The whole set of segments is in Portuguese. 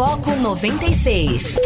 Foco 96.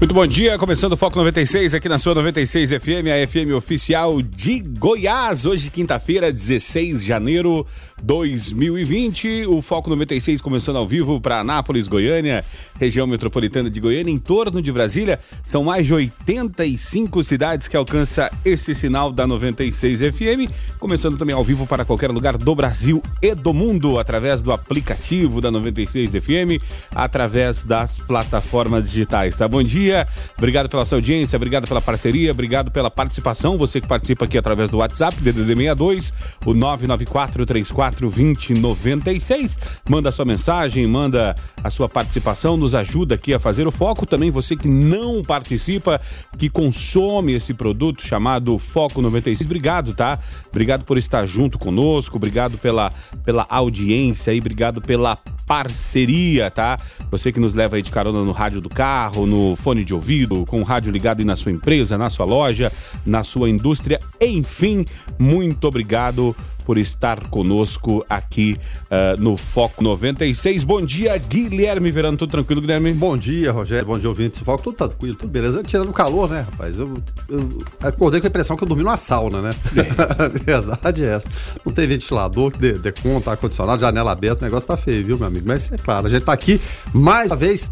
Muito bom dia, começando o Foco 96 aqui na sua 96 FM, a FM oficial de Goiás. Hoje, quinta-feira, 16 de janeiro 2020. O Foco 96 começando ao vivo para Anápolis, Goiânia, região metropolitana de Goiânia, em torno de Brasília. São mais de 85 cidades que alcança esse sinal da 96 FM. Começando também ao vivo para qualquer lugar do Brasil e do mundo, através do aplicativo da 96 FM, através das plataformas digitais. Tá? Bom dia, obrigado pela sua audiência, obrigado pela parceria, obrigado pela participação. Você que participa aqui através do WhatsApp, DDD 62, o 994 34 2096. Manda sua mensagem, manda a sua participação, nos ajuda aqui a fazer o foco. Também você que não participa, que consome esse produto chamado Foco 96. Obrigado, tá? Obrigado por estar junto conosco, obrigado pela, pela audiência e obrigado pela parceria, tá? Você que nos leva aí de carona no rádio do carro, no fone de ouvido, com o rádio ligado aí na sua empresa, na sua loja, na sua indústria, enfim, muito obrigado por estar conosco aqui uh, no Foco 96. Bom dia, Guilherme Verano. Tudo tranquilo, Guilherme? Bom dia, Rogério. Bom dia, ouvintes. Foco, tudo tranquilo, tudo beleza. Tirando o calor, né, rapaz? Eu, eu acordei com a impressão que eu dormi numa sauna, né? É. verdade é essa. Não tem ventilador que dê, dê conta, ar-condicionado, janela aberta, o negócio tá feio, viu, meu amigo? Mas é claro, a gente tá aqui mais uma vez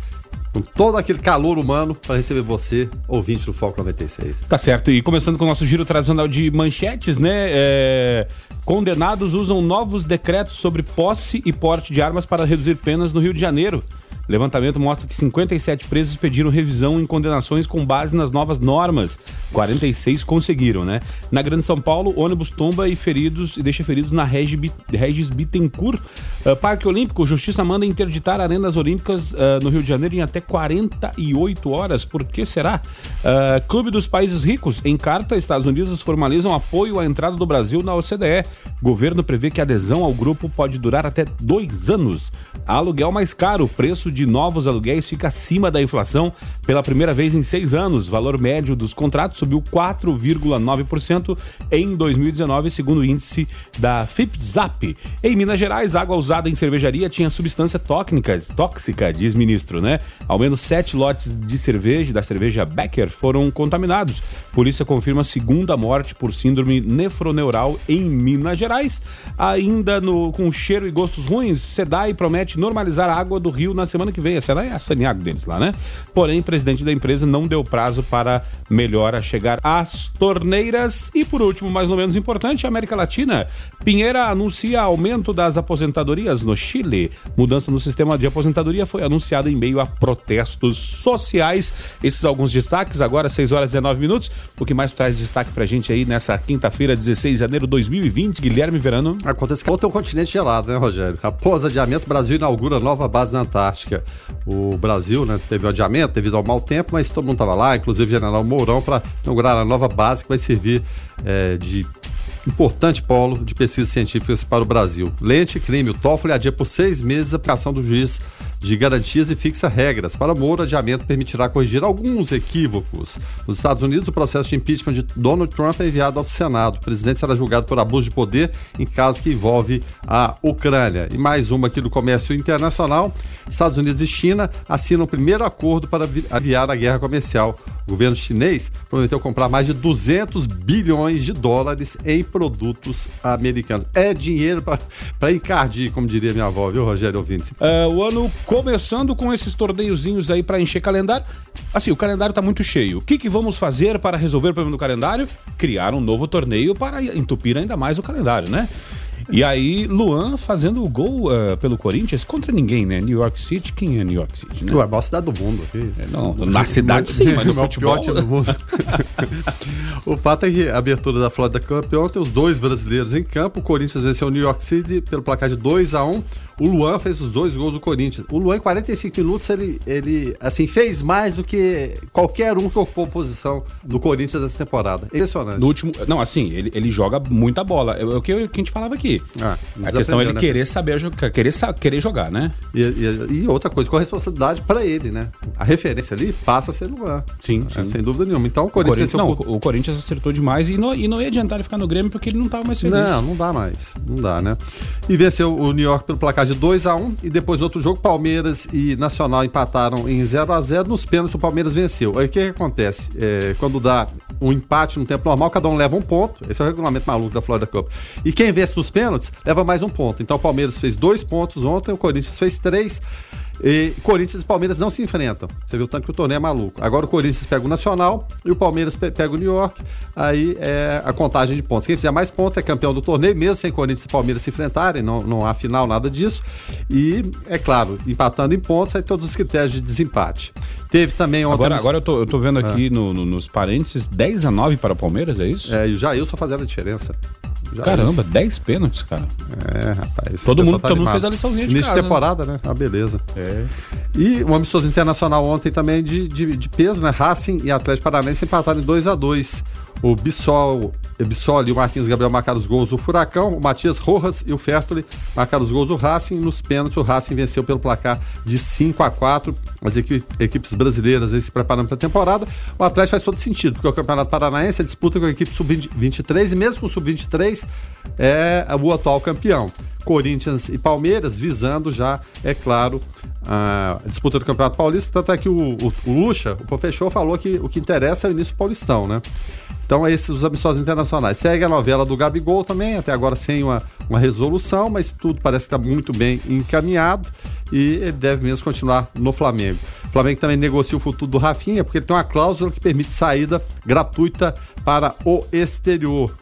com todo aquele calor humano para receber você, ouvinte do Foco 96. Tá certo. E começando com o nosso giro tradicional de manchetes, né? É... Condenados usam novos decretos sobre posse e porte de armas para reduzir penas no Rio de Janeiro. Levantamento mostra que 57 presos pediram revisão em condenações com base nas novas normas. 46 conseguiram, né? Na Grande São Paulo, ônibus tomba e feridos e deixa feridos na Regis Bittencourt. Uh, Parque Olímpico, Justiça manda interditar arenas olímpicas uh, no Rio de Janeiro em até 48 horas. Por que será? Uh, Clube dos Países Ricos. Em carta, Estados Unidos formalizam apoio à entrada do Brasil na OCDE. Governo prevê que a adesão ao grupo pode durar até dois anos. Aluguel mais caro, preço de novos aluguéis fica acima da inflação pela primeira vez em seis anos. Valor médio dos contratos subiu 4,9% em 2019, segundo o índice da FIPZAP. Em Minas Gerais, água usada em cervejaria tinha substância tóxica, tóxica, diz ministro, né? Ao menos sete lotes de cerveja da cerveja Becker foram contaminados. Polícia confirma segunda morte por síndrome nefroneural em Minas Gerais. Ainda no, com cheiro e gostos ruins, SEDAI promete normalizar a água do rio na semana semana que vem. Essa é a Saniago deles lá, né? Porém, presidente da empresa não deu prazo para melhora chegar às torneiras. E por último, mais ou menos importante, América Latina. Pinheira anuncia aumento das aposentadorias no Chile. Mudança no sistema de aposentadoria foi anunciada em meio a protestos sociais. Esses alguns destaques, agora 6 horas e 19 minutos. O que mais traz destaque pra gente aí nessa quinta-feira, 16 de janeiro de 2020, Guilherme Verano? Acontece que outro é continente gelado, né, Rogério? Após adiamento, Brasil inaugura nova base na Antártica. O Brasil né, teve adiamento devido ao mau tempo, mas todo mundo estava lá, inclusive o general Mourão, para inaugurar a nova base que vai servir é, de importante polo de pesquisas científicas para o Brasil. Lente crime, o TOEFL adia por seis meses a aplicação do juiz de garantias e fixa regras. Para Moura, adiamento permitirá corrigir alguns equívocos. Nos Estados Unidos, o processo de impeachment de Donald Trump é enviado ao Senado. O presidente será julgado por abuso de poder em caso que envolve a Ucrânia. E mais uma aqui do comércio internacional. Estados Unidos e China assinam o primeiro acordo para aviar a guerra comercial. O governo chinês prometeu comprar mais de 200 bilhões de dólares em produtos americanos. É dinheiro para encardir, como diria minha avó, viu, Rogério Ouvintes? Uh, o ano começando com esses torneiozinhos aí para encher calendário. Assim, o calendário tá muito cheio. O que, que vamos fazer para resolver o problema do calendário? Criar um novo torneio para entupir ainda mais o calendário, né? E aí, Luan fazendo o gol uh, pelo Corinthians contra ninguém, né? New York City, quem é New York City? Né? Ué, a maior cidade do mundo. Aqui. É, não, na cidade sim, mas no futebol... do mundo. o fato é que a abertura da Florida Cup ontem, os dois brasileiros em campo, o Corinthians venceu o New York City pelo placar de 2 a 1 o Luan fez os dois gols do Corinthians. O Luan, em 45 minutos, ele, ele assim, fez mais do que qualquer um que ocupou posição do Corinthians essa temporada. Impressionante. No último. Não, assim, ele, ele joga muita bola. É o que, a gente falava aqui. Ah, a questão é ele né? querer saber jogar, querer, querer jogar, né? E, e, e outra coisa, com a responsabilidade para ele, né? A referência ali passa a ser Luan. Sim, é, sim. Sem dúvida nenhuma. Então o Corinthians. O Corinthians não, o Corinthians acertou demais e não, e não ia adiantar ele ficar no Grêmio porque ele não estava mais feliz. Não, não dá mais. Não dá, né? E venceu o New York pelo placar de 2 a 1 um, e depois outro jogo, Palmeiras e Nacional empataram em 0 a 0 Nos pênaltis, o Palmeiras venceu. Aí o que, que acontece? É, quando dá um empate no tempo normal, cada um leva um ponto. Esse é o regulamento maluco da Florida Cup. E quem vence nos pênaltis leva mais um ponto. Então o Palmeiras fez dois pontos ontem, o Corinthians fez três. E Corinthians e Palmeiras não se enfrentam. Você viu tanto que o torneio é maluco. Agora o Corinthians pega o Nacional e o Palmeiras pega o New York. Aí é a contagem de pontos. Quem fizer mais pontos é campeão do torneio, mesmo sem Corinthians e Palmeiras se enfrentarem. Não, não há final, nada disso. E, é claro, empatando em pontos, aí todos os critérios de desempate. Teve também ontem. Agora, agora eu, tô, eu tô vendo aqui é. no, no, nos parênteses 10 a 9 para o Palmeiras, é isso? É, e o Jailson fazendo a diferença. Já Caramba, 10 pênaltis, cara. É, rapaz. Todo mundo, tá todo mundo fez a liçãozinha de Início casa. de temporada, né? né? Ah, beleza. É. E um amistoso internacional ontem também de, de, de peso, né? Racing e Atlético Paranaense empataram em 2 a 2 o Bissol, Bissol e o Marquinhos Gabriel marcaram os gols do Furacão, o Matias Rojas e o Fertoli marcaram os gols do Racing. Nos pênaltis, o Racing venceu pelo placar de 5 a 4 As equipes brasileiras aí se preparando para a temporada. O Atlético faz todo sentido, porque o Campeonato Paranaense é disputa com a equipe sub-23 e mesmo com o sub-23 é o atual campeão. Corinthians e Palmeiras visando já, é claro, a disputa do Campeonato Paulista, tanto é que o, o, o Lucha, o professor, falou que o que interessa é o início do Paulistão, né? Então, esses os amistosos internacionais. Segue a novela do Gabigol também, até agora sem uma, uma resolução, mas tudo parece que está muito bem encaminhado e ele deve mesmo continuar no Flamengo. O Flamengo também negocia o futuro do Rafinha, porque ele tem uma cláusula que permite saída gratuita para o exterior.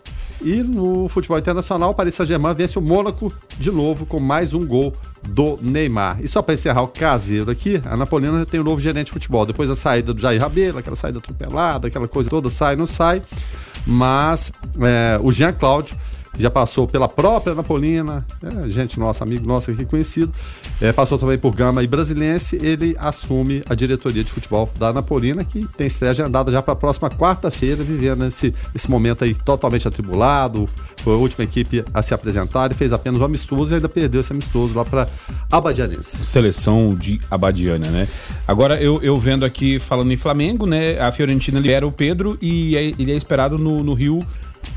E no futebol internacional, o Paris Saint-Germain vence o Mônaco de novo com mais um gol do Neymar. E só para encerrar o caseiro aqui, a Napolina já tem um novo gerente de futebol. Depois da saída do Jair Rabelo, aquela saída atropelada, aquela coisa toda, sai, não sai. Mas é, o Jean Cláudio já passou pela própria Napolina, é, gente nossa, amigo nosso aqui conhecido, é, passou também por Gama e Brasiliense, ele assume a diretoria de futebol da Napolina, que tem estreia agendada já para a próxima quarta-feira, vivendo esse, esse momento aí totalmente atribulado, foi a última equipe a se apresentar e fez apenas um amistoso e ainda perdeu esse amistoso lá para Abadianense. Seleção de Abadiana, né? Agora, eu, eu vendo aqui, falando em Flamengo, né, a Fiorentina libera o Pedro e é, ele é esperado no, no Rio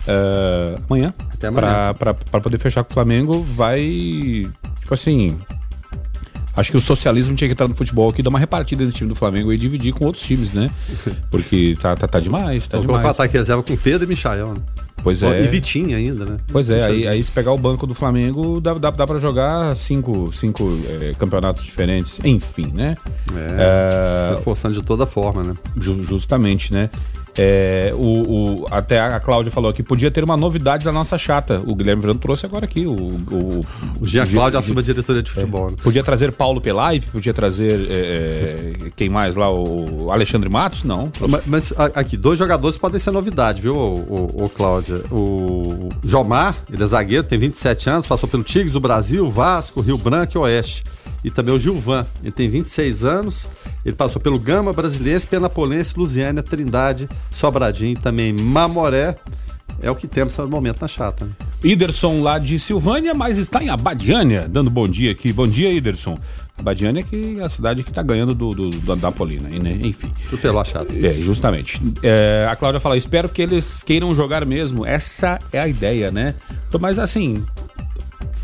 uh, amanhã. Até amanhã. Para poder fechar com o Flamengo, vai. Tipo assim. Acho que o socialismo tinha que entrar no futebol aqui, dar uma repartida desse time do Flamengo e dividir com outros times, né? Porque tá, tá, tá demais, tá Vou demais. colocar ataque reserva com Pedro e Michael, né? Pois é. E Vitinho ainda, né? Pois é, aí, aí se pegar o banco do Flamengo, dá, dá, dá pra jogar cinco, cinco é, campeonatos diferentes, enfim, né? É, é... forçando de toda forma, né? Justamente, né? É, o, o, até a Cláudia falou que podia ter uma novidade da nossa chata. O Guilherme Verano trouxe agora aqui. O, o, o Jean Cláudio assume a diretoria de futebol. É, né? Podia trazer Paulo Pelaipe, podia trazer é, é, quem mais lá? O Alexandre Matos? Não. Mas, mas, aqui, dois jogadores podem ser novidade, viu, o, o, Cláudia? O Jomar, ele é zagueiro, tem 27 anos, passou pelo Tigres do Brasil, Vasco, Rio Branco e Oeste. E também o Gilvan, ele tem 26 anos, ele passou pelo Gama, Brasiliense, Penapolense, Lusiânia, Trindade, Sobradinho e também Mamoré. É o que temos no momento na chata. Né? Iderson lá de Silvânia, mas está em Abadiânia, dando bom dia aqui. Bom dia, Iderson. Abadiânia que é a cidade que está ganhando do, do, do Napolina, né? enfim. Do pelo achado. É, justamente. É, a Cláudia fala, espero que eles queiram jogar mesmo. Essa é a ideia, né? Mas assim,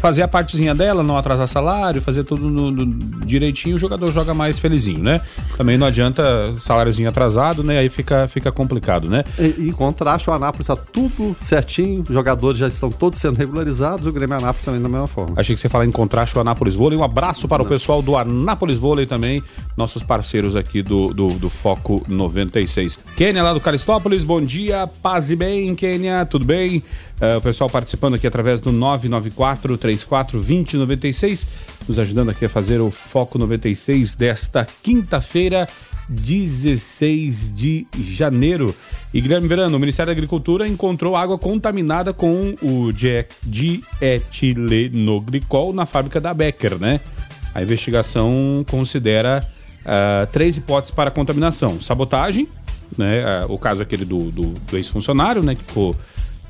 fazer a partezinha dela, não atrasar salário, fazer tudo no, no, direitinho, o jogador joga mais felizinho, né? Também não adianta saláriozinho atrasado, né? Aí fica, fica complicado, né? E, em contraste, o Anápolis está tudo certinho, os jogadores já estão todos sendo regularizados, o Grêmio Anápolis também da mesma forma. Achei que você fala em contraste o Anápolis Vôlei. Um abraço para não. o pessoal do Anápolis Vôlei também, nossos parceiros aqui do, do, do Foco 96. Kênia lá do Caristópolis, bom dia, paz e bem, Kênia, tudo bem? Uh, o pessoal participando aqui através do 994 34 2096, nos ajudando aqui a fazer o Foco 96 desta quinta-feira, 16 de janeiro. E Guilherme Verano, o Ministério da Agricultura encontrou água contaminada com o dietilenoglicol na fábrica da Becker, né? A investigação considera uh, três hipóteses para contaminação: sabotagem, né? Uh, o caso aquele do, do, do ex-funcionário, né? Que ficou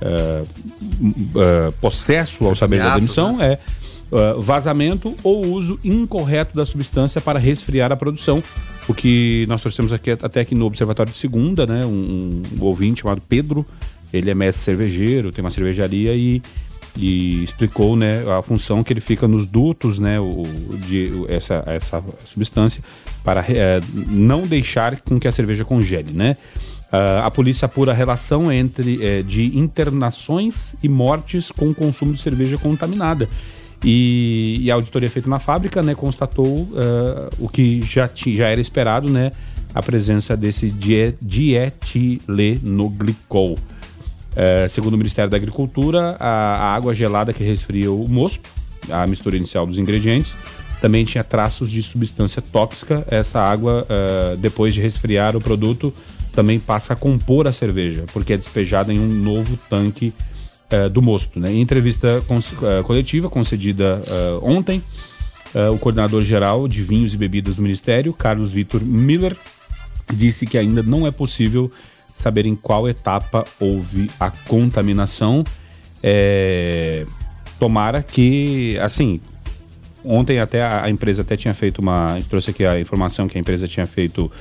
uh, uh, possesso ao saber da demissão né? é uh, vazamento ou uso incorreto da substância para resfriar a produção. O que nós trouxemos aqui até aqui no Observatório de Segunda, né? Um, um ouvinte chamado Pedro, ele é mestre cervejeiro, tem uma cervejaria e e explicou né, a função que ele fica nos dutos né, o, de essa, essa substância para é, não deixar com que a cerveja congele. Né? Uh, a polícia apura a relação entre é, de internações e mortes com o consumo de cerveja contaminada. E, e a auditoria feita na fábrica né, constatou uh, o que já, já era esperado, né, a presença desse dietilenoglicol. Uh, segundo o Ministério da Agricultura, a, a, água gelada que resfria o mosto, a mistura inicial dos ingredientes, também tinha traços de substância tóxica. Essa água, uh, depois de resfriar o produto, também passa a compor a cerveja, porque é despejada em um novo tanque uh, do mosto. Né? Em entrevista uh, coletiva concedida uh, ontem, o coordenador geral de vinhos e bebidas do Ministério, Carlos Vitor Miller, disse que ainda não é possível saber em qual etapa houve a contaminação. É... Tomara que, assim, ontem até a, a, empresa até tinha feito uma. trouxe aqui a informação que a empresa tinha feito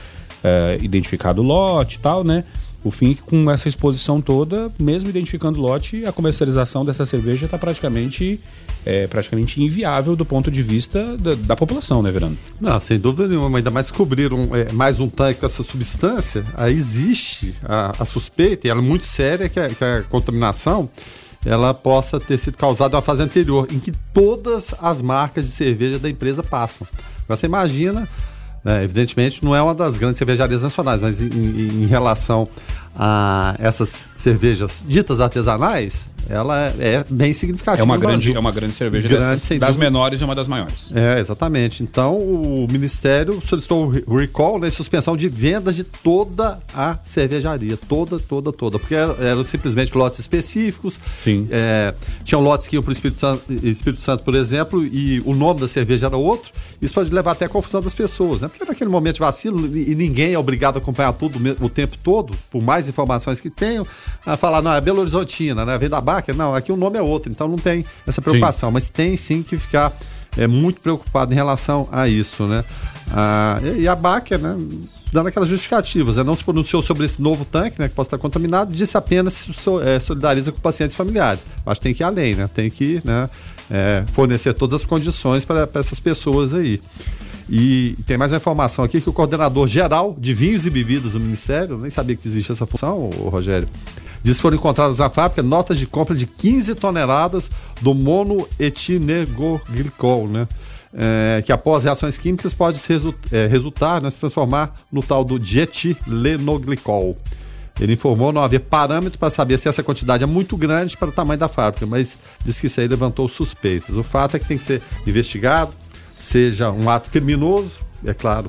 uh, identificado o lote e tal, né? O fim com essa exposição toda, mesmo identificando o lote, a comercialização dessa cerveja está praticamente, é, praticamente inviável do ponto de vista da, da, população, né, Verano? Não, sem dúvida nenhuma. Ainda mais cobrir um, é, mais um tanque com essa substância, aí existe a, a suspeita, e ela é muito séria, que a, que a contaminação ela possa ter sido causada na fase anterior, em que todas as marcas de cerveja da empresa passam. Você imagina é, evidentemente, não é uma das grandes cervejarias nacionais, mas em, em relação a essas cervejas ditas artesanais, ela é, é bem significativa. É uma, grande, é uma grande cerveja grande, dessas, das menores e uma das maiores. É, exatamente. Então, o Ministério solicitou o recall, né, suspensão de vendas de toda a cervejaria. Toda, toda, toda. Porque eram, eram simplesmente lotes específicos. Sim. É, tinham lotes que iam para o Espírito Santo, Espírito Santo, por exemplo, e o nome da cerveja era outro. Isso pode levar até a confusão das pessoas, né? Porque naquele momento de vacilo, e ninguém é obrigado a acompanhar tudo o tempo todo, por mais mais informações que tenho, a falar, não, é Belo Horizontina, né? Vem da Baker, não, aqui o nome é outro, então não tem essa preocupação, sim. mas tem sim que ficar é, muito preocupado em relação a isso, né? Ah, e a Baker, né? dando aquelas justificativas, né? não se pronunciou sobre esse novo tanque, né, que pode estar contaminado, disse apenas se é, solidariza com pacientes familiares. Acho que tem que ir além, né? tem que né, é, fornecer todas as condições para essas pessoas aí. E tem mais uma informação aqui que o coordenador geral de vinhos e bebidas do Ministério, nem sabia que existia essa função, Rogério, diz que foram encontradas na fábrica notas de compra de 15 toneladas do monoetinegoglicol, né? É, que após reações químicas pode é, resultar, né, se transformar no tal do dietilenoglicol. Ele informou não haver parâmetro para saber se essa quantidade é muito grande para o tamanho da fábrica, mas diz que isso aí levantou suspeitas. O fato é que tem que ser investigado, seja um ato criminoso, é claro,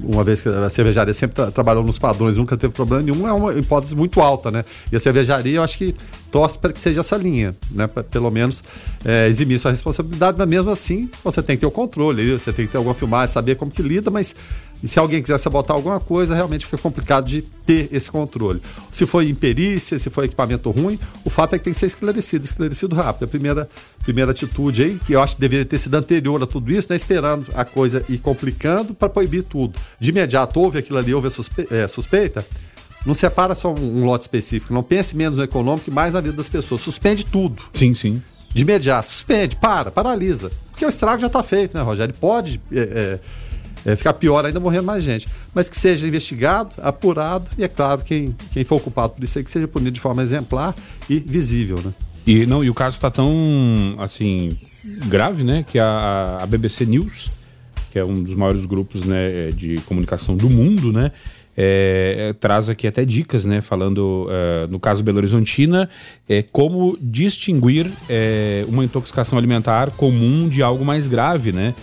uma vez que a cervejaria sempre tra trabalhou nos padrões, nunca teve problema nenhum, é uma hipótese muito alta, né? E a cervejaria, eu acho que torce para que seja essa linha, né? Para pelo menos é, eximir sua responsabilidade, mas mesmo assim você tem que ter o controle, você tem que ter alguma filmagem, saber como que lida, mas e se alguém quiser sabotar alguma coisa, realmente fica complicado de ter esse controle. Se foi imperícia, se foi equipamento ruim, o fato é que tem que ser esclarecido, esclarecido rápido. A primeira, primeira atitude aí, que eu acho que deveria ter sido anterior a tudo isso, não é esperando a coisa ir complicando para proibir tudo. De imediato, houve aquilo ali, houve a suspe é, suspeita, não separa só um, um, lote específico, não pense menos no econômico e mais na vida das pessoas. Suspende tudo. Sim, sim. De imediato, suspende, para, paralisa. Porque o estrago já está feito, né, Rogério? Pode. É, é, é, ficar pior ainda morrendo mais gente. Mas que seja investigado, apurado e, é claro, quem, quem for culpado por isso aí que seja punido de forma exemplar e visível, né? E, não, e o caso está tão, assim, grave, né? Que a, a BBC News, que é um dos maiores grupos né, de comunicação do mundo, né? É, traz aqui até dicas, né? Falando uh, no caso Belo Horizontina, é, como distinguir é, uma intoxicação alimentar comum de algo mais grave, né?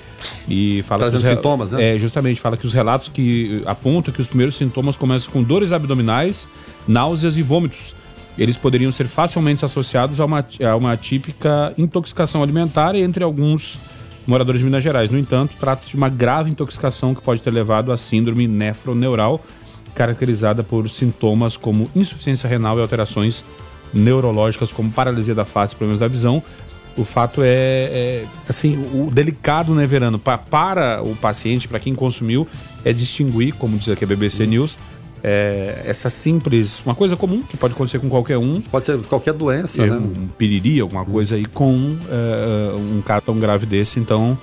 E fala Trazendo que os sintomas, né? É, justamente, fala que os relatos que apontam que os primeiros sintomas começam com dores abdominais, náuseas e vômitos. Eles poderiam ser facilmente associados a uma, a uma típica intoxicação alimentar entre alguns moradores de Minas Gerais. No entanto, trata-se de uma grave intoxicação que pode ter levado à síndrome nefroneural, caracterizada por sintomas como insuficiência renal e alterações neurológicas como paralisia da face e problemas da visão. O fato é, é assim, o delicado, né, Verano? Pa, para o paciente, para quem consumiu, é distinguir, como diz aqui a BBC News, é, essa simples, uma coisa comum que pode acontecer com qualquer um. Pode ser qualquer doença, é, né? Um piriri, alguma coisa aí com é, um cara tão grave desse. Então,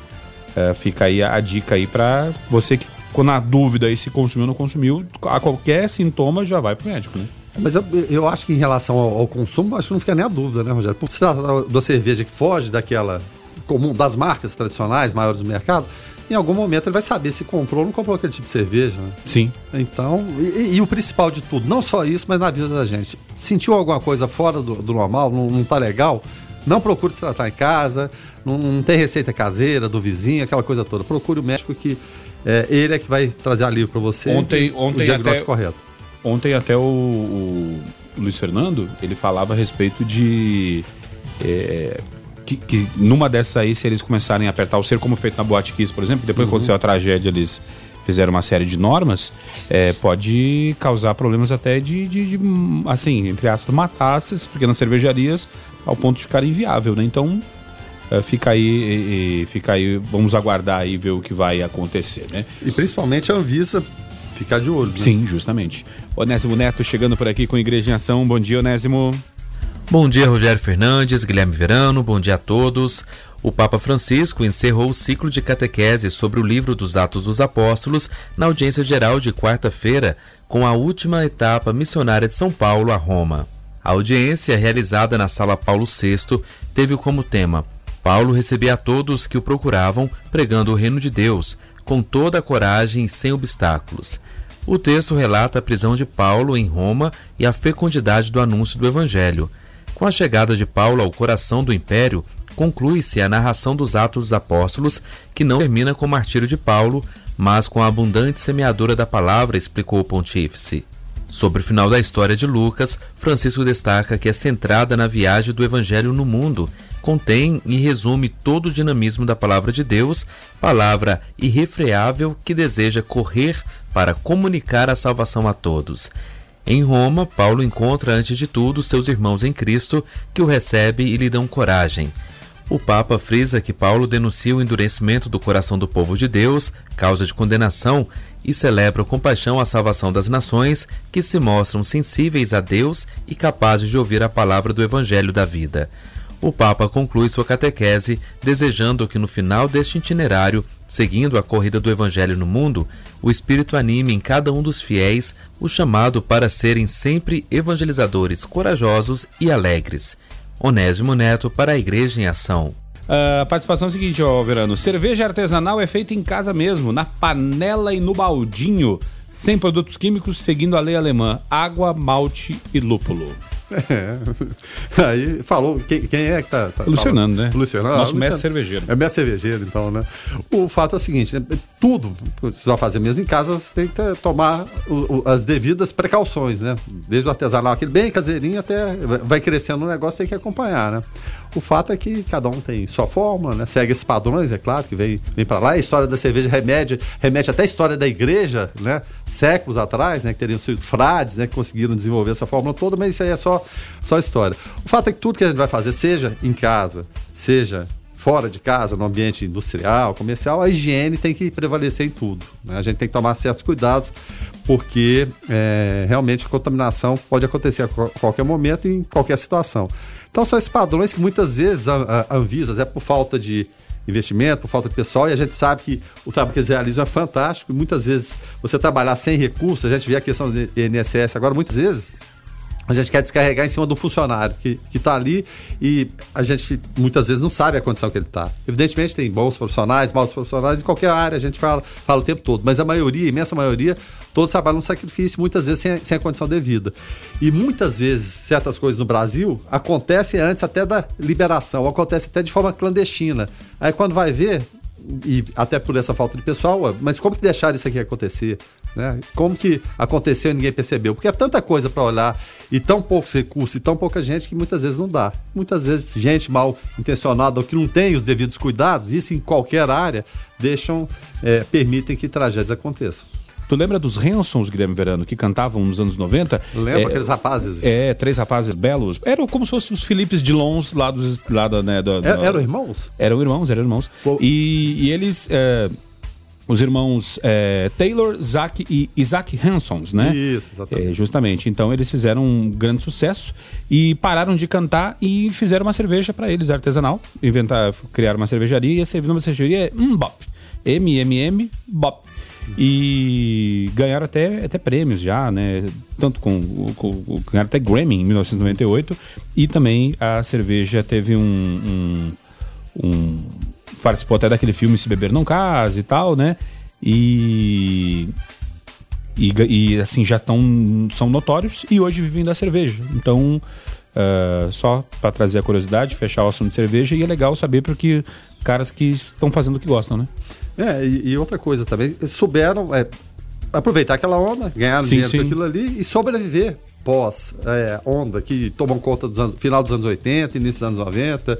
é, fica aí a, a dica aí para você que ficou na dúvida aí se consumiu ou não consumiu. A qualquer sintoma já vai pro médico, né? Mas eu, eu acho que em relação ao, ao, consumo, acho que não fica nem a dúvida, né, Rogério? Por se trata da cerveja que foge daquela comum, das marcas tradicionais, maiores do mercado, em algum momento ele vai saber se comprou ou não comprou aquele tipo de cerveja. Né? Sim. Então, e, e, o principal de tudo, não só isso, mas na vida da gente. Sentiu alguma coisa fora do, do normal, não, não tá legal? Não procure se tratar em casa, não, não, tem receita caseira do vizinho, aquela coisa toda. Procure o médico que é, ele é que vai trazer alívio para você. Ontem, ontem o diagnóstico até, correto. Ontem até o, o, Luiz Fernando, ele falava a respeito de... É, que, que, numa dessas aí, se eles começarem a apertar o ser, como feito na Boate Kiss, por exemplo, depois uhum. que aconteceu a tragédia, eles fizeram uma série de normas, é, pode causar problemas até de, de, de, assim, entre aspas, matar essas pequenas cervejarias ao ponto de ficar inviável, né? Então, é, fica aí, e, e, fica aí, vamos aguardar e ver o que vai acontecer, né? E principalmente a Anvisa ficar de olho, né? Sim, justamente. Onésimo Neto chegando por aqui com Igreja em Ação. Bom dia, Onésimo. Bom dia, Rogério Fernandes, Guilherme Verano, bom dia a todos. O Papa Francisco encerrou o ciclo de catequese sobre o livro dos Atos dos Apóstolos na audiência geral de quarta-feira, com a última etapa missionária de São Paulo a Roma. A audiência, realizada na Sala Paulo VI, teve como tema Paulo recebia a todos que o procuravam, pregando o reino de Deus, com toda a coragem e sem obstáculos. O texto relata a prisão de Paulo em Roma e a fecundidade do anúncio do Evangelho. Com a chegada de Paulo ao coração do império, conclui-se a narração dos Atos dos Apóstolos, que não termina com o martírio de Paulo, mas com a abundante semeadura da palavra, explicou o pontífice. Sobre o final da história de Lucas, Francisco destaca que é centrada na viagem do Evangelho no mundo, contém e resume todo o dinamismo da palavra de Deus, palavra irrefreável que deseja correr para comunicar a salvação a todos. Em Roma, Paulo encontra antes de tudo seus irmãos em Cristo, que o recebem e lhe dão coragem. O Papa frisa que Paulo denuncia o endurecimento do coração do povo de Deus, causa de condenação, e celebra com paixão a salvação das nações, que se mostram sensíveis a Deus e capazes de ouvir a palavra do Evangelho da vida. O Papa conclui sua catequese desejando que no final deste itinerário Seguindo a corrida do Evangelho no mundo, o Espírito anime em cada um dos fiéis o chamado para serem sempre evangelizadores corajosos e alegres. Onésimo Neto para a Igreja em Ação. A participação é a seguinte, ó, Verano. Cerveja artesanal é feita em casa mesmo, na panela e no baldinho, sem produtos químicos, seguindo a lei alemã: água, malte e lúpulo. É. Aí falou, quem, quem é que tá. tá Luciano, né? Luciano. Ah, Nosso mestre cervejeiro. É mestre cervejeiro, então, né? O fato é o seguinte: né? tudo, você vai fazer mesmo em casa, você tem que tomar o, o, as devidas precauções, né? Desde o artesanal, aquele bem caseirinho, até vai crescendo o negócio, tem que acompanhar, né? O fato é que cada um tem sua fórmula, né? Segue esses padrões, é claro, que vem, vem para lá. A história da cerveja remete, remete até a história da igreja, né? Séculos atrás, né? Que teriam sido frades, né? Que conseguiram desenvolver essa fórmula toda, mas isso aí é só, só história. O fato é que tudo que a gente vai fazer, seja em casa, seja fora de casa, no ambiente industrial, comercial, a higiene tem que prevalecer em tudo. Né? A gente tem que tomar certos cuidados, porque é, realmente contaminação pode acontecer a qualquer momento, em qualquer situação. Então são esses padrões que muitas vezes a, a é por falta de investimento, por falta de pessoal, e a gente sabe que o trabalho que eles realizam é fantástico, e muitas vezes você trabalhar sem recursos, a gente vê a questão do INSS agora, muitas vezes a gente quer descarregar em cima do funcionário que está ali e a gente muitas vezes não sabe a condição que ele está. Evidentemente tem bons profissionais, maus profissionais, em qualquer área a gente fala, fala o tempo todo, mas a maioria, a imensa maioria, todos trabalham no sacrifício, muitas vezes sem, sem a condição devida. E muitas vezes certas coisas no Brasil acontecem antes até da liberação, acontece até de forma clandestina. Aí quando vai ver, e até por essa falta de pessoal, mas como que deixaram isso aqui acontecer? Né? Como que aconteceu e ninguém percebeu? Porque é tanta coisa para olhar e tão poucos recursos e tão pouca gente que muitas vezes não dá. Muitas vezes gente mal intencionada ou que não tem os devidos cuidados, isso em qualquer área, deixam, é, permitem que tragédias aconteçam. Tu lembra dos Hansons, Guilherme Verano, que cantavam nos anos 90? Lembra é, aqueles rapazes? É, três rapazes belos. Eram como se fossem os Philips Dilons lá dos. Lá do, né, é, eram irmãos? Eram irmãos, eram irmãos. E, e, eles. É, os irmãos é, Taylor, Zack e Isaac Hansons, né? Isso, exatamente. É, justamente. Então eles fizeram um grande sucesso e pararam de cantar e fizeram uma cerveja para eles, artesanal. Inventar, criar uma cervejaria e esse nome da cervejaria é Mbop. M-M-M Bop. E ganharam até, até prêmios já, né? Tanto com, com, com ganharam até Grammy em 1998 e também a cerveja teve um, um, um participou até daquele filme Se Beber Não Case e tal, né? E. E, e assim, já estão. são notórios e hoje vivem da cerveja. Então, uh, só para trazer a curiosidade, fechar o assunto de cerveja, e é legal saber porque caras que estão fazendo o que gostam, né? É, e, e outra coisa também, souberam é, aproveitar aquela onda, ganhar sim, dinheiro sim. com aquilo ali e sobreviver pós é, onda que tomam conta do final dos anos 80, início dos anos 90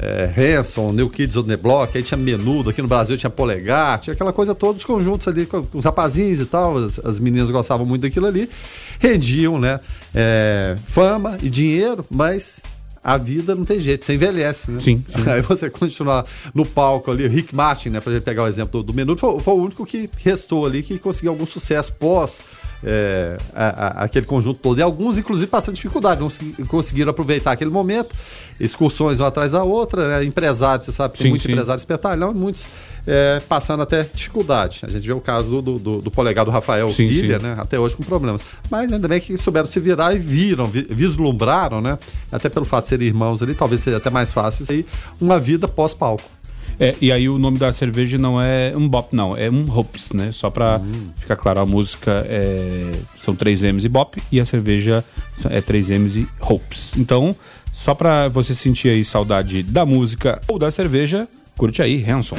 é, Hanson, New Kids on the Block, aí tinha Menudo, aqui no Brasil tinha Polegar, tinha aquela coisa toda, os conjuntos ali, com os rapazinhos e tal, as, as meninas gostavam muito daquilo ali, rendiam, né, é, fama e dinheiro, mas a vida não tem jeito, você envelhece, né? Sim. sim. Aí você continuar no palco ali, o Rick Martin, né, pra gente pegar o exemplo do, do Menudo, foi, foi o único que restou ali, que conseguiu algum sucesso pós é, a, a, aquele conjunto todo. E alguns, inclusive, passando dificuldade, não conseguiram aproveitar aquele momento, excursões uma atrás da outra, né? empresários, você sabe, tem sim, muito sim. empresário espetalhão, muitos é, passando até dificuldade. A gente vê o caso do, do, do polegar do Rafael sim, né? Até hoje com problemas. Mas ainda bem que souberam se virar e viram, vislumbraram, né? Até pelo fato de serem irmãos ali, talvez seja até mais fácil aí, uma vida pós-palco. É, e aí o nome da cerveja não é um bop, não, é um hops, né? Só pra hum. ficar claro, a música é, são 3 M's e bop e a cerveja é 3 M's e hops. Então, só pra você sentir aí saudade da música ou da cerveja, curte aí, Hanson.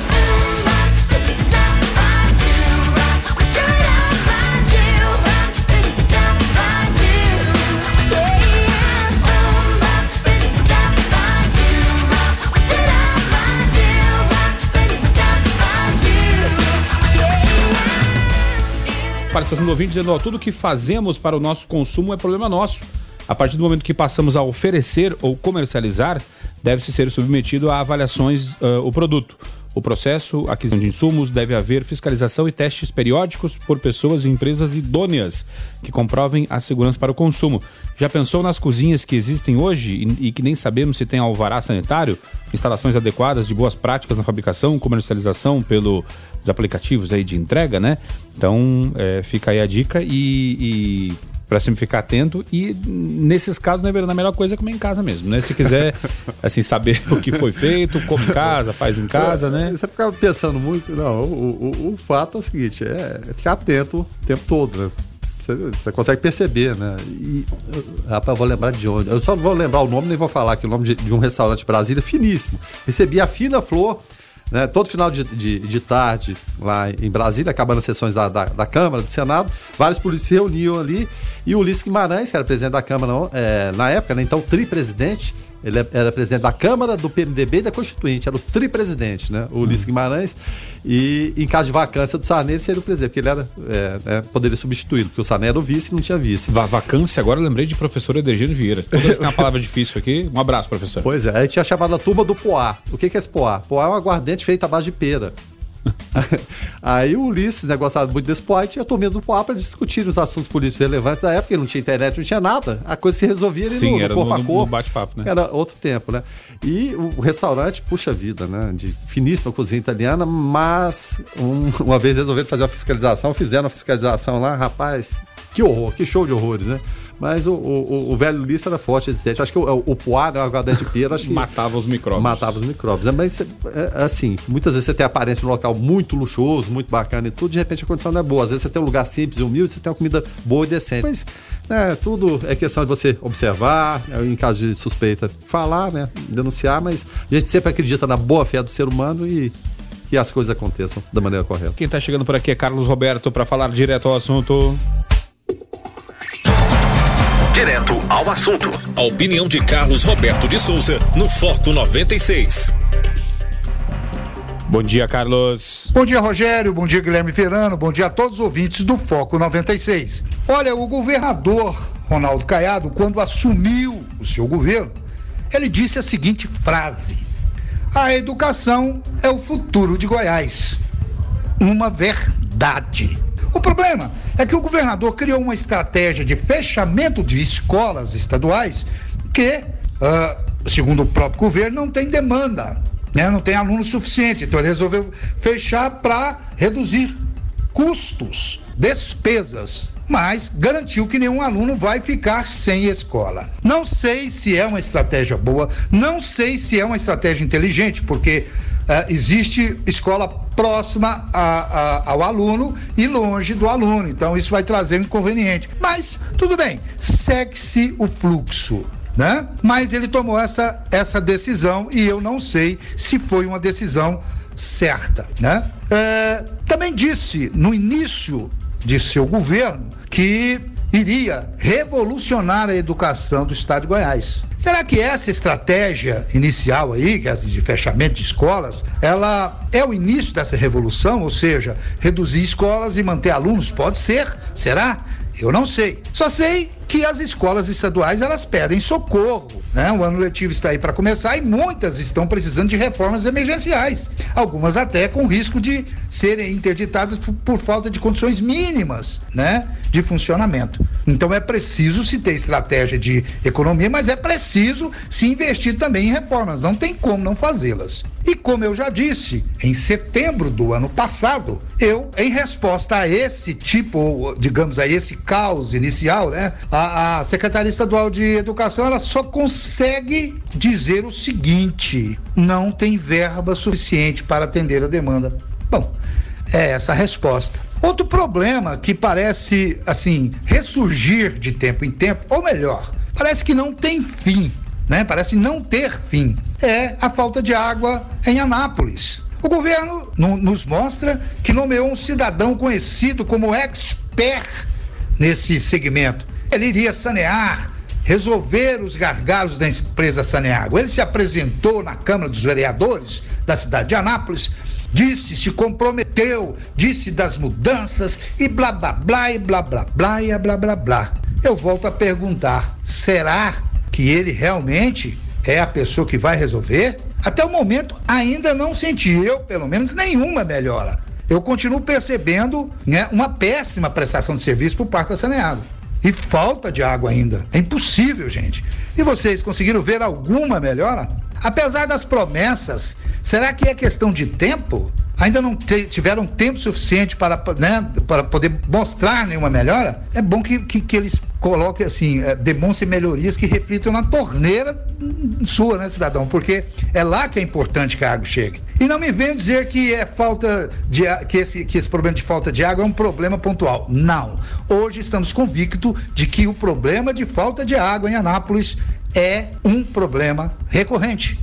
Participação do ouvinte dizendo: ó, tudo que fazemos para o nosso consumo é problema nosso. A partir do momento que passamos a oferecer ou comercializar, deve-se ser submetido a avaliações uh, o produto. O processo, aquisição de insumos, deve haver fiscalização e testes periódicos por pessoas e empresas idôneas que comprovem a segurança para o consumo. Já pensou nas cozinhas que existem hoje e, que nem sabemos se tem alvará sanitário? Instalações adequadas de boas práticas na fabricação, comercialização pelos aplicativos aí de entrega, né? Então, é, fica aí a dica e, e para sempre ficar atento e nesses casos né, a melhor coisa é comer em casa mesmo, né? Se quiser assim saber o que foi feito, come em casa, faz em casa, né? Você ficava pensando muito, não, o, o, o fato é o seguinte, é ficar atento o tempo todo, né? Você, você, consegue perceber, né? E, rapaz, eu vou lembrar de onde. Eu só não vou lembrar o nome, nem vou falar aqui o nome de, de um restaurante Brasília finíssimo. Recebi a fina flor né, todo final de, de, de, tarde, lá em Brasília, acabando as sessões da, da, da, Câmara, do Senado, vários polícias se reuniam ali e o Ulisses Guimarães, que era presidente da Câmara é, na época, né, então tri-presidente, ele é, era presidente da Câmara, do PMDB e da Constituinte, era o tri-presidente, né? O Ulisses Guimarães. E em caso de vacância do Sarney, ele seria o presidente, porque ele era, é, é, poderia substituí-lo, porque o Sarney era o vice e não tinha vice. Va vacância, agora eu lembrei de professor Edegino Vieira. Toda vez tem uma palavra difícil aqui, um abraço, professor. Pois é, aí tinha chamado a turma do Poá. O que, que é esse Poá? Poá é um aguardente feito à base de pera. Aí o Ulisses, né, gostava muito desse poá, e tinha turminha do poá para discutir os assuntos políticos relevantes da época, não tinha internet, não tinha nada. A coisa se resolvia ali Sim, no, era no corpo no, a corpo. bate-papo, né? Era outro tempo, né? E o, o, restaurante, puxa vida, né? De finíssima cozinha italiana, mas um, uma vez resolveram fazer uma fiscalização, fizeram a fiscalização lá, rapaz, que horror, que show de horrores, né? Mas o, o, o velho Lista era forte resistente. Acho que o, o poá, né, o aguardente pera, acho que. matava os micróbios. Matava os micróbios. É, mas, é, assim, muitas vezes você tem aparência num local muito luxuoso, muito bacana e tudo, de repente a condição não é boa. Às vezes você tem um lugar simples e humilde, você tem uma comida boa e decente. Mas, né, tudo é questão de você observar, é, em caso de suspeita, falar, né, denunciar, mas a gente sempre acredita na boa fé do ser humano e que as coisas aconteçam da maneira correta. Quem está chegando por aqui é Carlos Roberto para falar direto ao assunto. Direto ao assunto. A opinião de Carlos Roberto de Souza no Foco 96. Bom dia, Carlos. Bom dia, Rogério. Bom dia, Guilherme Ferrano. Bom dia a todos os ouvintes do Foco 96. Olha, o governador Ronaldo Caiado, quando assumiu o seu governo, ele disse a seguinte frase: A educação é o futuro de Goiás. uma verdade. O problema é que o governador criou uma estratégia de fechamento de escolas estaduais que, uh, segundo o próprio governo, não tem demanda, né? não tem aluno suficiente. Então ele resolveu fechar para reduzir custos, despesas mas garantiu que nenhum aluno vai ficar sem escola. Não sei se é uma estratégia boa, não sei se é uma estratégia inteligente, porque existe escola próxima a, a, ao aluno e longe do aluno, então isso vai trazer um inconveniente. Mas tudo bem, segue-se o fluxo. Né? Mas ele tomou essa, essa decisão e eu não sei se foi uma decisão certa. Né? É, também disse no início de seu governo que iria revolucionar a educação do estado de Goiás. Será que essa estratégia inicial aí, que é de fechamento de escolas, ela é o início dessa revolução, ou seja, reduzir escolas e manter alunos? Pode ser, será? Eu não sei. Só sei que as escolas estaduais elas pedem socorro. Né? O ano letivo está aí para começar e muitas estão precisando de reformas emergenciais. Algumas até com risco de serem interditadas por, por falta de condições mínimas né? de funcionamento. Então é preciso se ter estratégia de economia, mas é preciso se investir também em reformas. Não tem como não fazê-las. E como eu já disse, em setembro do ano passado, eu, em resposta a esse tipo, digamos, a esse caos inicial, né? A, a Secretaria Estadual de Educação, ela só consegue dizer o seguinte: não tem verba suficiente para atender a demanda. Bom, é essa a resposta. Outro problema que parece, assim, ressurgir de tempo em tempo, ou melhor, parece que não tem fim, né? Parece não ter fim. É a falta de água em Anápolis. O governo no, nos mostra que nomeou um cidadão conhecido como expert nesse segmento. Ele iria sanear, resolver os gargalos da empresa Saneago. Ele se apresentou na Câmara dos Vereadores da cidade de Anápolis, disse, se comprometeu, disse das mudanças e blá blá blá e blá blá blá e blá blá blá. Eu volto a perguntar: será que ele realmente é a pessoa que vai resolver? Até o momento ainda não senti, eu pelo menos, nenhuma melhora. Eu continuo percebendo né, uma péssima prestação de serviço por parte da Saneago. E falta de água ainda. É impossível, gente. E vocês conseguiram ver alguma melhora? Apesar das promessas, será que é questão de tempo? Ainda não tiveram tempo suficiente para, né, para poder mostrar nenhuma melhora? É bom que, que, que eles coloquem assim, é, demonstrem melhorias que reflitam na torneira sua, né, cidadão? Porque é lá que é importante que a água chegue. E não me venham dizer que é falta de que esse, que esse problema de falta de água é um problema pontual. Não. Hoje estamos convictos de que o problema de falta de água em Anápolis é um problema recorrente.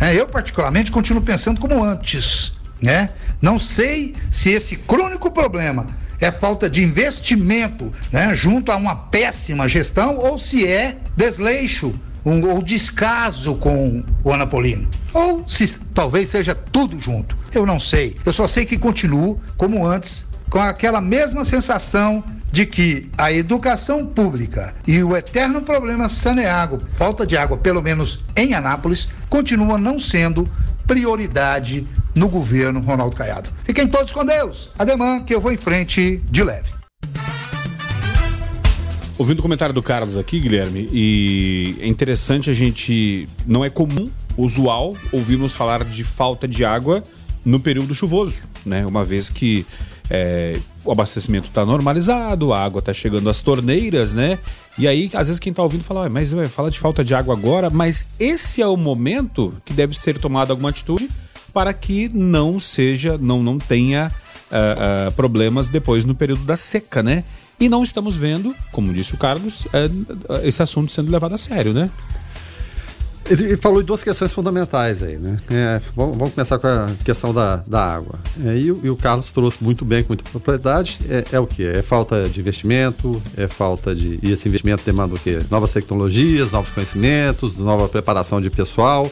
É, eu, particularmente, continuo pensando como antes. Né? Não sei se esse crônico problema é falta de investimento né, junto a uma péssima gestão ou se é desleixo um, ou descaso com o Anapolino. Ou se talvez seja tudo junto. Eu não sei. Eu só sei que continuo como antes, com aquela mesma sensação de que a educação pública e o eterno problema Saneago, falta de água, pelo menos em Anápolis, continua não sendo prioridade no governo Ronaldo Caiado. Fiquem todos com Deus. Ademã, que eu vou em frente de leve. Ouvindo o comentário do Carlos aqui, Guilherme, e é interessante a gente. Não é comum, usual, ouvirmos falar de falta de água no período chuvoso, né? Uma vez que é, o abastecimento está normalizado, a água está chegando às torneiras, né? E aí, às vezes, quem está ouvindo fala, mas fala de falta de água agora, mas esse é o momento que deve ser tomada alguma atitude para que não seja, não, não tenha uh, uh, problemas depois no período da seca, né? E não estamos vendo, como disse o Carlos, uh, esse assunto sendo levado a sério, né? Ele falou de duas questões fundamentais aí, né? É, vamos, começar com a questão da, da água. É, e, e, o Carlos trouxe muito bem, com muita propriedade. É, é, o que? É falta de investimento, é falta de. E esse investimento demanda o quê? Novas tecnologias, novos conhecimentos, nova preparação de pessoal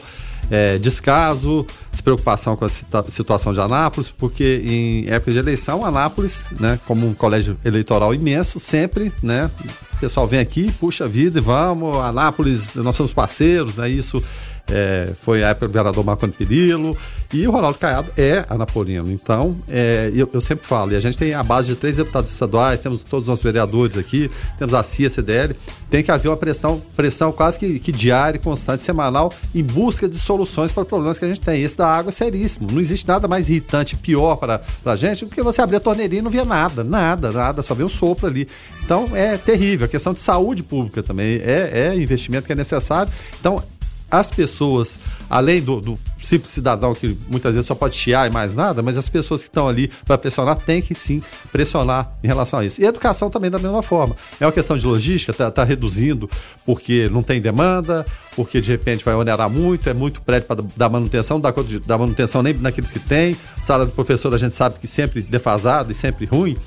é, descaso, despreocupação com a situação de Anápolis, porque em época de eleição, Anápolis, né, como um colégio eleitoral imenso, sempre, né, o pessoal vem aqui, puxa vida e vamos, Anápolis, nós somos parceiros, né, isso é, foi a época do vereador Marconi Perillo, e o Ronaldo Caiado é anapolino. Então, é, eu, eu, sempre falo, e a gente tem a base de três deputados estaduais, temos todos os nossos vereadores aqui, temos a CIA, CDL, tem que haver uma pressão, pressão quase que, que diária, constante, semanal, em busca de soluções para problemas que a gente tem. Esse da água é seríssimo. Não existe nada mais irritante, pior para a gente, do que você abrir a torneirinha e não ver nada, nada, nada, só vê um sopro ali. Então, é terrível. A questão de saúde pública também é, é investimento que é necessário. Então, as pessoas, além do, do, simples cidadão que muitas vezes só pode chiar e mais nada, mas as pessoas que estão ali para pressionar têm que sim pressionar em relação a isso. E a educação também da mesma forma. É uma questão de logística, está tá reduzindo porque não tem demanda, porque de repente vai onerar muito, é muito prédio para dar manutenção, dá conta dar manutenção nem naqueles que tem. Sala do professor a gente sabe que sempre defasado e sempre ruim.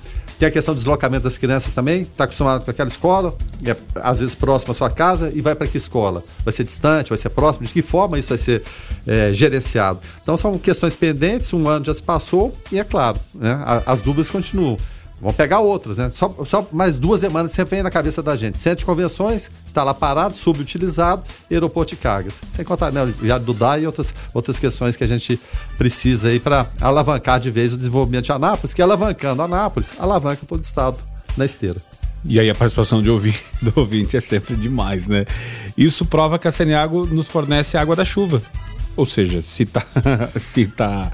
Tem a questão do deslocamento das crianças também. Está acostumado com aquela escola, é, às vezes próximo à sua casa, e vai para que escola? Vai ser distante, vai ser próximo? De que forma isso vai ser é, gerenciado? Então são questões pendentes, um ano já se passou, e é claro, né, as dúvidas continuam. Vamos pegar outras, né? Só, só mais duas demandas sempre vem na cabeça da gente. Sete convenções, está lá parado, subutilizado, aeroporto de cargas. Sem contar né, o do DAI e outras, outras questões que a gente precisa aí para alavancar de vez o desenvolvimento de Anápolis, que alavancando Anápolis, alavanca todo o estado na esteira. E aí a participação de do ouvinte é sempre demais, né? Isso prova que a Seniago nos fornece água da chuva. Ou seja, se tá, se tá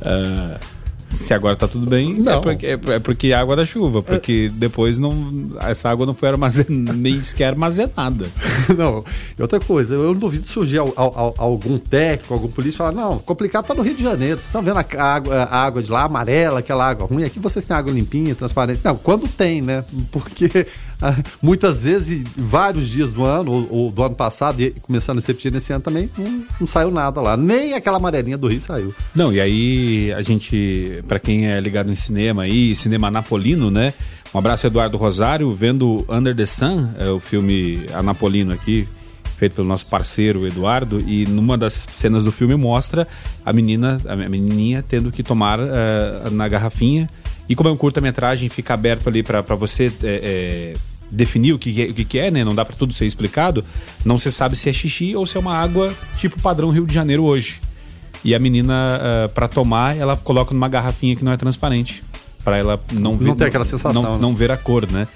uh se agora tá tudo bem, é não. É, porque, é, é porque água da chuva, porque é. depois não, essa água não foi armazenada, nem sequer armazenada. não, e outra coisa, eu não duvido surgir ao, ao, algum técnico, algum polícia falar, não, complicado tá no Rio de Janeiro, vocês estão vendo a água, a água de lá amarela, aquela água ruim, aqui vocês têm água limpinha, transparente. Não, quando tem, né? Porque muitas vezes, vários dias do ano, ou, ou, do ano passado, e começando a repetir nesse ano também, não, não, saiu nada lá. Nem aquela amarelinha do Rio saiu. Não, e aí a gente, para quem é ligado em cinema aí, cinema napolino, né? Um abraço, Eduardo Rosário, vendo Under the Sun, é o filme anapolino aqui, feito pelo nosso parceiro Eduardo, e numa das cenas do filme mostra a menina, a menininha tendo que tomar uh, na garrafinha. E como é um curta-metragem, fica aberto ali para você é, é, definir o que, o que é, né? Não dá para tudo ser explicado. Não se sabe se é xixi ou se é uma água tipo padrão Rio de Janeiro hoje. E a menina, uh, ah, para tomar, ela coloca numa garrafinha que não é transparente. para ela não ver. Não tem aquela sensação. Não, né? não ver a cor, né?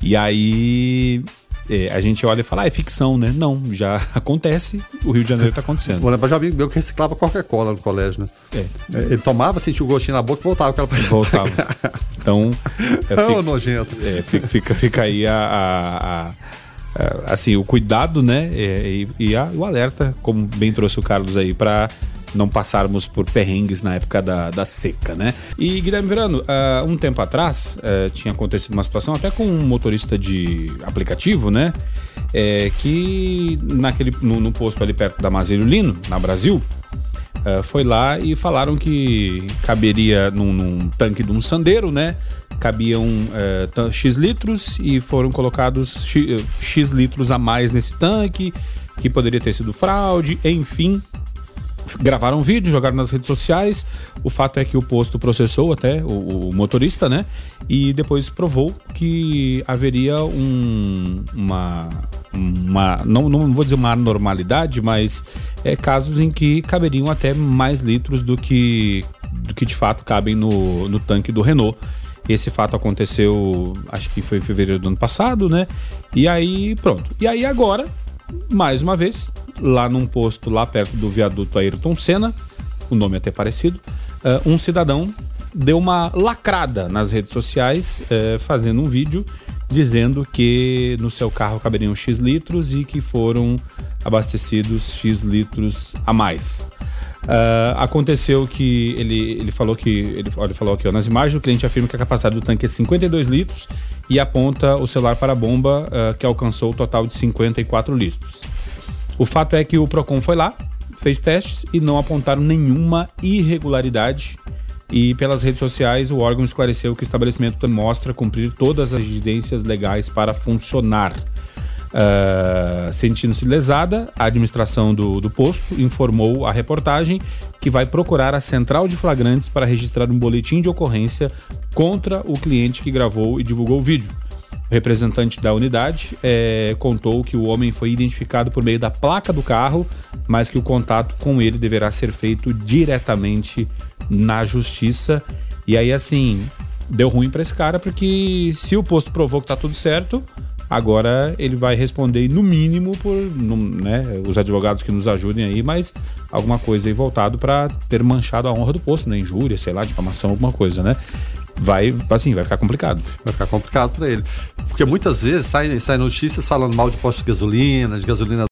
E aí é, a gente olha e fala, ah, é ficção, né? Não, já acontece, o Rio de Janeiro está acontecendo. Bom, já vi meu que reciclava Coca-Cola no colégio, né? É. é. Ele tomava, sentia o gostinho na boca e voltava aquela Voltava. Então. É, fica, oh, nojento. É, fica, fica aí a, a, a, assim, o cuidado, né? É, e, e a, o alerta, como bem trouxe o Carlos aí, para não passarmos por perrengues na época da, da seca, né? E Guilherme Verano, uh, um tempo atrás uh, tinha acontecido uma situação até com um motorista de aplicativo, né? É, que naquele, no, no, posto ali perto da Mazeiro Lino, na Brasil, uh, foi lá e falaram que caberia num, num, tanque de um sandeiro, né? Cabiam uh, X litros e foram colocados X, X litros a mais nesse tanque, que poderia ter sido fraude, enfim gravaram um vídeo, jogaram nas redes sociais. O fato é que o posto processou até o, o motorista, né? E depois provou que haveria um, uma, uma não, não vou dizer uma anormalidade, mas é, casos em que caberiam até mais litros do que, do que de fato cabem no, no tanque do Renault. Esse fato aconteceu, acho que foi em fevereiro do ano passado, né? E aí, pronto. E aí agora, mais uma vez, lá num posto lá perto do viaduto Ayrton Senna, o nome é até parecido, uh, um cidadão deu uma lacrada nas redes sociais, uh, fazendo um vídeo dizendo que no seu carro caberiam X litros e que foram abastecidos X litros a mais. Uh, aconteceu que ele, ele falou que ele, ele falou aqui nas imagens o cliente afirma que a capacidade do tanque é 52 litros e aponta o celular para a bomba uh, que alcançou o total de 54 litros. O fato é que o Procon foi lá, fez testes e não apontaram nenhuma irregularidade. E pelas redes sociais, o órgão esclareceu que o estabelecimento mostra cumprir todas as exigências legais para funcionar. Uh, Sentindo-se lesada, a administração do, do posto informou a reportagem que vai procurar a central de flagrantes para registrar um boletim de ocorrência contra o cliente que gravou e divulgou o vídeo. O representante da unidade é, contou que o homem foi identificado por meio da placa do carro, mas que o contato com ele deverá ser feito diretamente na justiça. E aí, assim, deu ruim para esse cara, porque se o posto provou que tá tudo certo, agora ele vai responder, no mínimo, por né, os advogados que nos ajudem aí, mas alguma coisa aí voltado para ter manchado a honra do posto, né? Injúria, sei lá, difamação, alguma coisa, né? vai, assim, vai ficar complicado. Vai ficar complicado para ele. Porque muitas vezes saem sai notícias falando mal de posto de gasolina, de gasolina